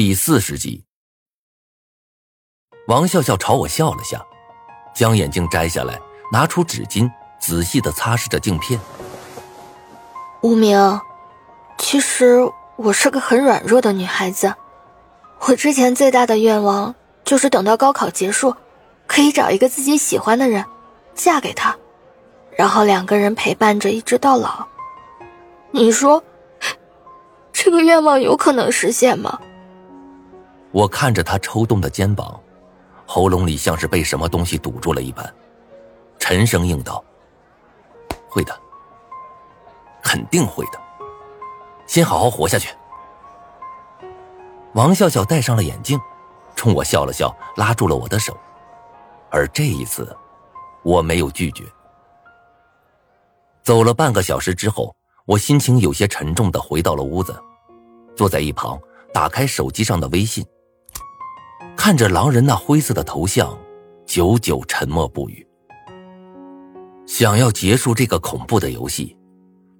第四十集，王笑笑朝我笑了下，将眼镜摘下来，拿出纸巾，仔细的擦拭着镜片。无名，其实我是个很软弱的女孩子，我之前最大的愿望就是等到高考结束，可以找一个自己喜欢的人，嫁给他，然后两个人陪伴着一直到老。你说，这个愿望有可能实现吗？我看着他抽动的肩膀，喉咙里像是被什么东西堵住了一般，沉声应道：“会的，肯定会的。先好好活下去。”王笑笑戴上了眼镜，冲我笑了笑，拉住了我的手。而这一次，我没有拒绝。走了半个小时之后，我心情有些沉重的回到了屋子，坐在一旁，打开手机上的微信。看着狼人那灰色的头像，久久沉默不语。想要结束这个恐怖的游戏，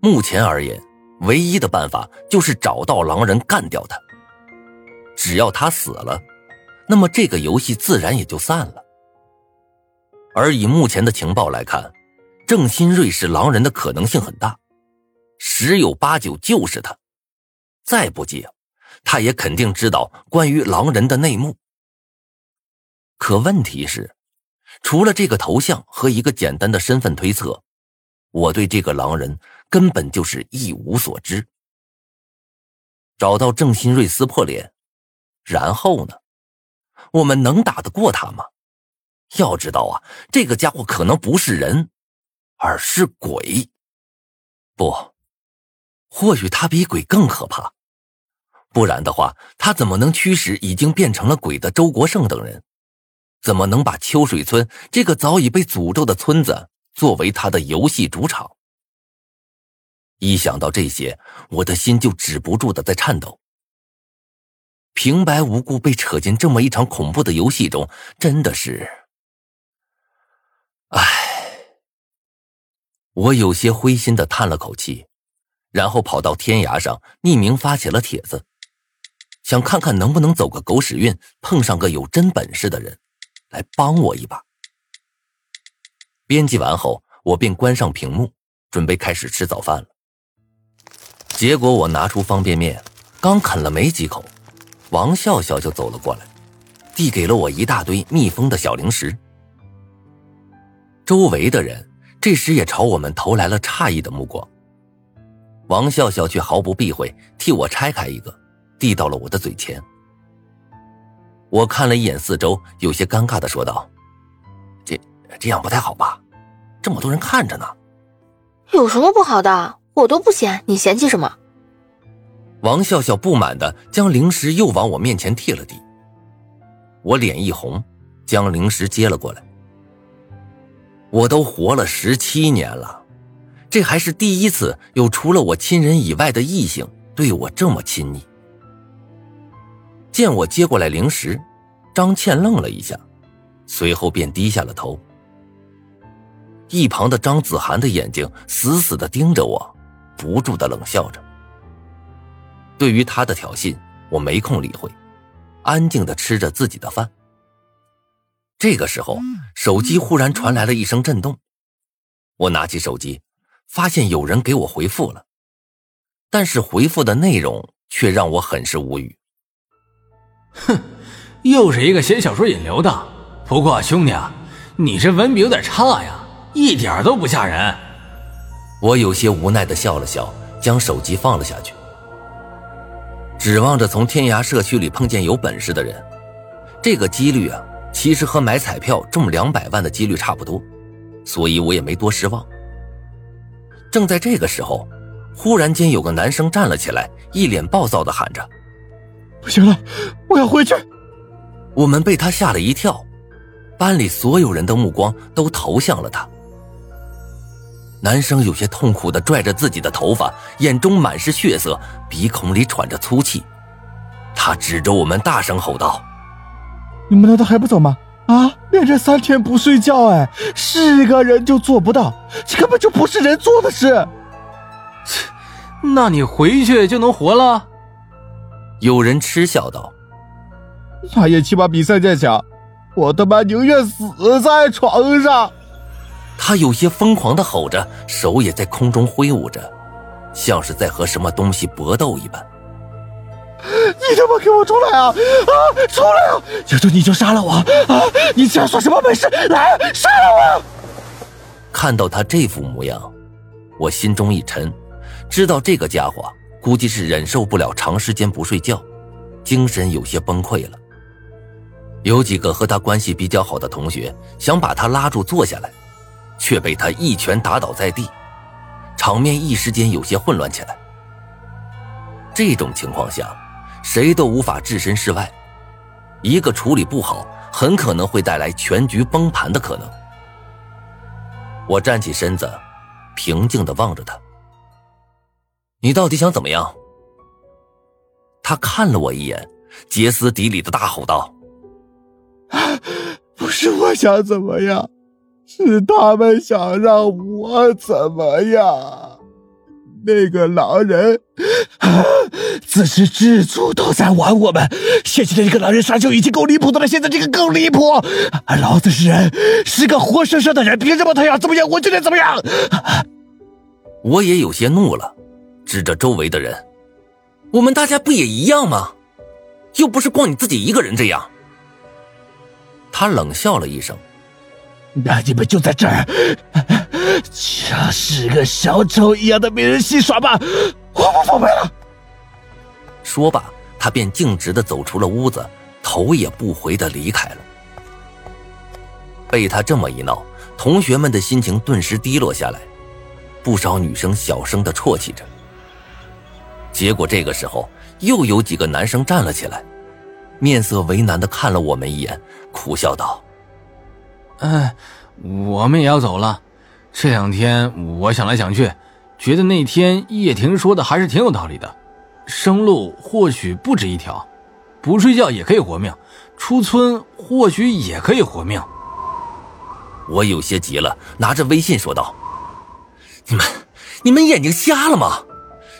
目前而言，唯一的办法就是找到狼人干掉他。只要他死了，那么这个游戏自然也就散了。而以目前的情报来看，郑新瑞是狼人的可能性很大，十有八九就是他。再不济，他也肯定知道关于狼人的内幕。可问题是，除了这个头像和一个简单的身份推测，我对这个狼人根本就是一无所知。找到郑新瑞撕破脸，然后呢？我们能打得过他吗？要知道啊，这个家伙可能不是人，而是鬼。不，或许他比鬼更可怕。不然的话，他怎么能驱使已经变成了鬼的周国胜等人？怎么能把秋水村这个早已被诅咒的村子作为他的游戏主场？一想到这些，我的心就止不住的在颤抖。平白无故被扯进这么一场恐怖的游戏中，真的是……唉，我有些灰心的叹了口气，然后跑到天涯上匿名发起了帖子，想看看能不能走个狗屎运，碰上个有真本事的人。来帮我一把。编辑完后，我便关上屏幕，准备开始吃早饭了。结果我拿出方便面，刚啃了没几口，王笑笑就走了过来，递给了我一大堆密封的小零食。周围的人这时也朝我们投来了诧异的目光。王笑笑却毫不避讳，替我拆开一个，递到了我的嘴前。我看了一眼四周，有些尴尬的说道：“这这样不太好吧？这么多人看着呢。”有什么不好的？我都不嫌，你嫌弃什么？王笑笑不满的将零食又往我面前递了递。我脸一红，将零食接了过来。我都活了十七年了，这还是第一次有除了我亲人以外的异性对我这么亲昵。见我接过来零食，张倩愣了一下，随后便低下了头。一旁的张子涵的眼睛死死的盯着我，不住的冷笑着。对于他的挑衅，我没空理会，安静的吃着自己的饭。这个时候，手机忽然传来了一声震动，我拿起手机，发现有人给我回复了，但是回复的内容却让我很是无语。哼，又是一个写小说引流的。不过兄弟啊，你这文笔有点差呀，一点都不吓人。我有些无奈的笑了笑，将手机放了下去。指望着从天涯社区里碰见有本事的人，这个几率啊，其实和买彩票中两百万的几率差不多，所以我也没多失望。正在这个时候，忽然间有个男生站了起来，一脸暴躁的喊着。不行了，我要回去。我们被他吓了一跳，班里所有人的目光都投向了他。男生有些痛苦的拽着自己的头发，眼中满是血色，鼻孔里喘着粗气。他指着我们大声吼道：“你们难道还不走吗？啊，连着三天不睡觉，哎，是个人就做不到，这根本就不是人做的事。切，那你回去就能活了？”有人嗤笑道：“他也起码比赛剑强，我他妈宁愿死在床上。他有些疯狂的吼着，手也在空中挥舞着，像是在和什么东西搏斗一般。你他妈给我出来啊！啊，出来啊！要就你就杀了我啊！你这样算什么本事？来，杀了我！看到他这副模样，我心中一沉，知道这个家伙估计是忍受不了长时间不睡觉，精神有些崩溃了。有几个和他关系比较好的同学想把他拉住坐下来，却被他一拳打倒在地，场面一时间有些混乱起来。这种情况下，谁都无法置身事外，一个处理不好，很可能会带来全局崩盘的可能。我站起身子，平静的望着他。你到底想怎么样？他看了我一眼，歇斯底里的大吼道：“不是我想怎么样，是他们想让我怎么样。那个狼人自始至终都在玩我们。先前的这个狼人杀就已经够离谱的了，现在这个更离谱。老子是人，是个活生生的人，凭什么他要怎么样，我就得怎么样？”我也有些怒了，指着周围的人：“我们大家不也一样吗？又不是光你自己一个人这样。”他冷笑了一声：“那你们就在这儿，像是个小丑一样的被人戏耍吧！我不奉陪了。”说罢，他便径直的走出了屋子，头也不回的离开了。被他这么一闹，同学们的心情顿时低落下来，不少女生小声的啜泣着。结果这个时候，又有几个男生站了起来，面色为难的看了我们一眼，苦笑道：“哎，我们也要走了。这两天我想来想去，觉得那天叶婷说的还是挺有道理的。生路或许不止一条，不睡觉也可以活命，出村或许也可以活命。”我有些急了，拿着微信说道：“你们，你们眼睛瞎了吗？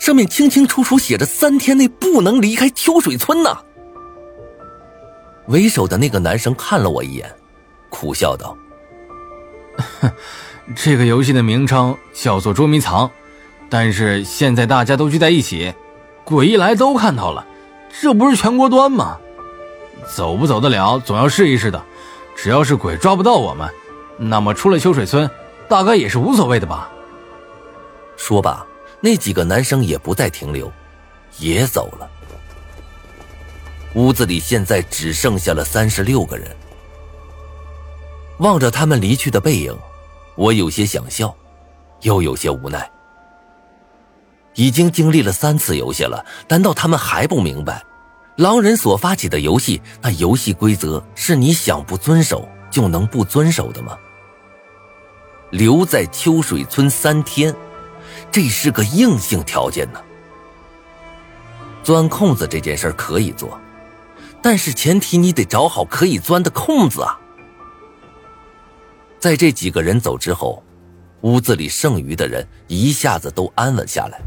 上面清清楚楚写着三天内不能离开秋水村呢。”为首的那个男生看了我一眼，苦笑道：“这个游戏的名称叫做捉迷藏，但是现在大家都聚在一起，鬼一来都看到了，这不是全国端吗？走不走得了，总要试一试的。只要是鬼抓不到我们。”那么出了秋水村，大概也是无所谓的吧。说罢，那几个男生也不再停留，也走了。屋子里现在只剩下了三十六个人。望着他们离去的背影，我有些想笑，又有些无奈。已经经历了三次游戏了，难道他们还不明白，狼人所发起的游戏，那游戏规则是你想不遵守就能不遵守的吗？留在秋水村三天，这是个硬性条件呢。钻空子这件事可以做，但是前提你得找好可以钻的空子啊。在这几个人走之后，屋子里剩余的人一下子都安稳下来，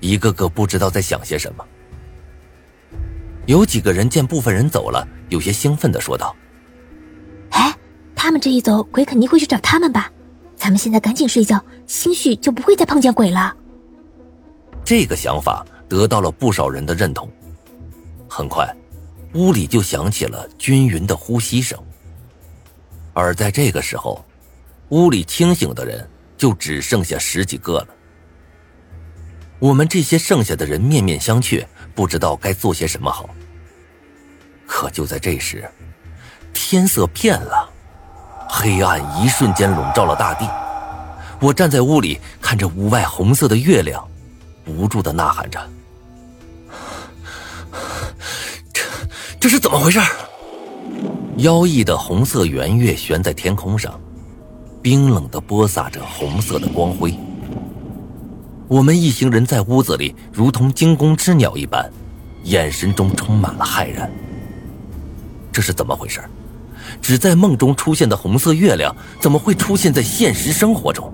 一个个不知道在想些什么。有几个人见部分人走了，有些兴奋的说道：“哎，他们这一走，鬼肯定会去找他们吧？咱们现在赶紧睡觉，兴许就不会再碰见鬼了。”这个想法得到了不少人的认同。很快，屋里就响起了均匀的呼吸声。而在这个时候，屋里清醒的人就只剩下十几个了。我们这些剩下的人面面相觑，不知道该做些什么好。可就在这时，天色变了，黑暗一瞬间笼罩了大地。我站在屋里，看着屋外红色的月亮，无助的呐喊着：“这这是怎么回事？”妖异的红色圆月悬在天空上，冰冷的播撒着红色的光辉。我们一行人在屋子里如同惊弓之鸟一般，眼神中充满了骇然。这是怎么回事？只在梦中出现的红色月亮，怎么会出现在现实生活中？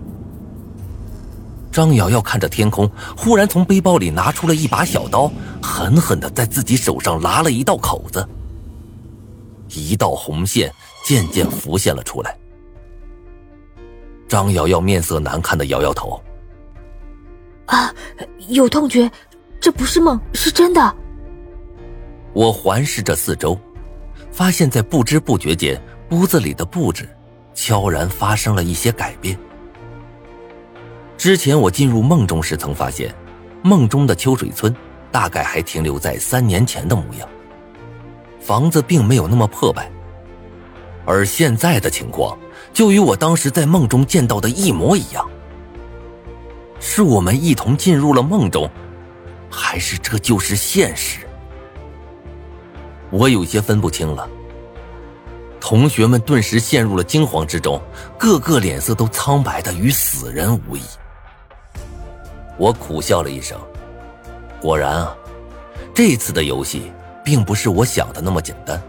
张瑶瑶看着天空，忽然从背包里拿出了一把小刀，狠狠的在自己手上拉了一道口子。一道红线渐渐浮现了出来。张瑶瑶面色难看的摇摇头：“啊，有痛觉，这不是梦，是真的。”我环视着四周，发现在不知不觉间，屋子里的布置悄然发生了一些改变。之前我进入梦中时曾发现，梦中的秋水村大概还停留在三年前的模样，房子并没有那么破败。而现在的情况，就与我当时在梦中见到的一模一样。是我们一同进入了梦中，还是这就是现实？我有些分不清了。同学们顿时陷入了惊慌之中，个个脸色都苍白的与死人无异。我苦笑了一声，果然啊，这次的游戏并不是我想的那么简单。